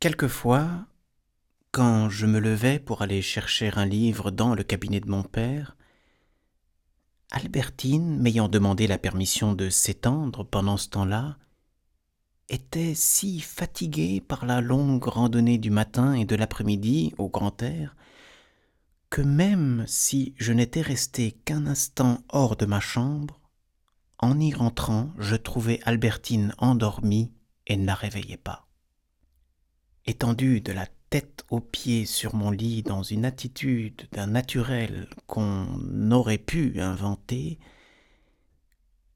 Quelquefois, quand je me levais pour aller chercher un livre dans le cabinet de mon père, Albertine, m'ayant demandé la permission de s'étendre pendant ce temps-là, était si fatiguée par la longue randonnée du matin et de l'après-midi au grand air, que même si je n'étais resté qu'un instant hors de ma chambre, en y rentrant, je trouvais Albertine endormie et ne la réveillais pas. Étendue de la tête aux pieds sur mon lit dans une attitude d'un naturel qu'on aurait pu inventer,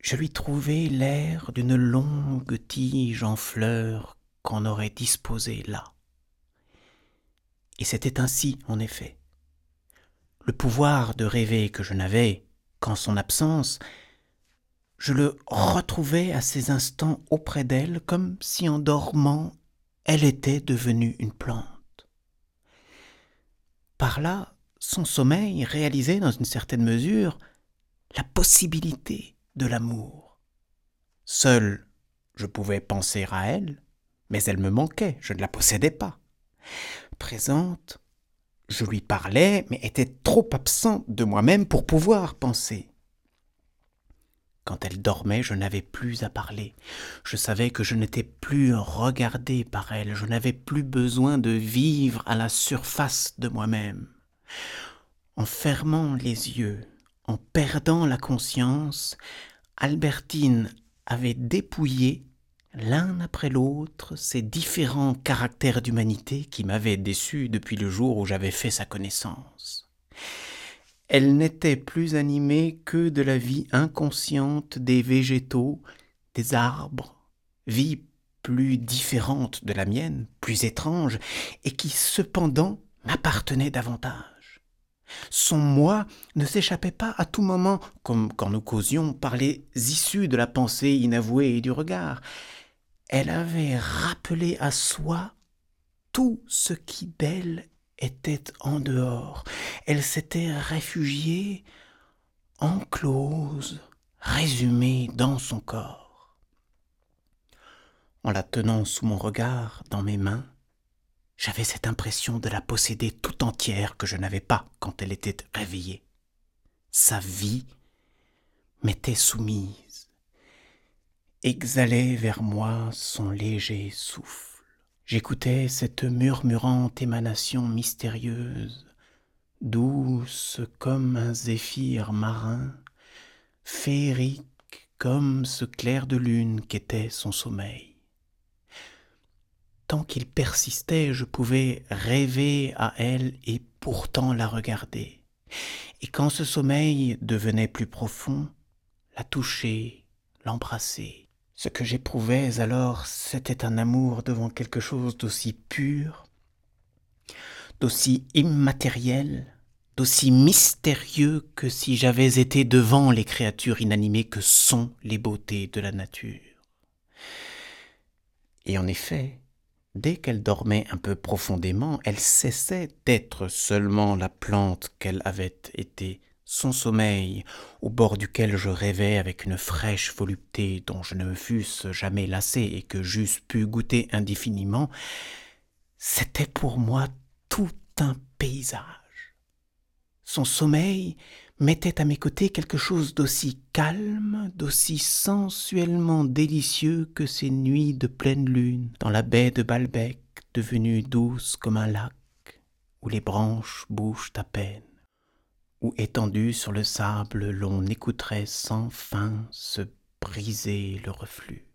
je lui trouvais l'air d'une longue tige en fleurs qu'on aurait disposée là. Et c'était ainsi, en effet. Le pouvoir de rêver que je n'avais qu'en son absence, je le retrouvais à ces instants auprès d'elle comme si en dormant elle était devenue une plante. Par là, son sommeil réalisait dans une certaine mesure la possibilité de l'amour. Seul, je pouvais penser à elle, mais elle me manquait, je ne la possédais pas. Présente, je lui parlais, mais était trop absent de moi-même pour pouvoir penser. Quand elle dormait, je n'avais plus à parler. Je savais que je n'étais plus regardé par elle, je n'avais plus besoin de vivre à la surface de moi-même. En fermant les yeux, en perdant la conscience, Albertine avait dépouillé l'un après l'autre ces différents caractères d'humanité qui m'avaient déçu depuis le jour où j'avais fait sa connaissance. Elle n'était plus animée que de la vie inconsciente des végétaux, des arbres, vie plus différente de la mienne, plus étrange, et qui cependant m'appartenait davantage. Son moi ne s'échappait pas à tout moment, comme quand nous causions, par les issues de la pensée inavouée et du regard. Elle avait rappelé à soi tout ce qui d'elle était en dehors. Elle s'était réfugiée, enclose, résumée dans son corps. En la tenant sous mon regard, dans mes mains, j'avais cette impression de la posséder tout entière que je n'avais pas quand elle était réveillée. Sa vie m'était soumise, exhalait vers moi son léger souffle. J'écoutais cette murmurante émanation mystérieuse, douce comme un zéphyr marin, féerique comme ce clair de lune qu'était son sommeil. Tant qu'il persistait, je pouvais rêver à elle et pourtant la regarder. Et quand ce sommeil devenait plus profond, la toucher, l'embrasser. Ce que j'éprouvais alors, c'était un amour devant quelque chose d'aussi pur, d'aussi immatériel, d'aussi mystérieux que si j'avais été devant les créatures inanimées que sont les beautés de la nature. Et en effet, dès qu'elle dormait un peu profondément, elle cessait d'être seulement la plante qu'elle avait été son sommeil, au bord duquel je rêvais avec une fraîche volupté dont je ne me fusse jamais lassé et que j'eusse pu goûter indéfiniment, c'était pour moi tout un paysage. Son sommeil mettait à mes côtés quelque chose d'aussi calme, d'aussi sensuellement délicieux que ces nuits de pleine lune dans la baie de Balbec devenue douce comme un lac où les branches bougent à peine où étendu sur le sable l'on écouterait sans fin se briser le reflux.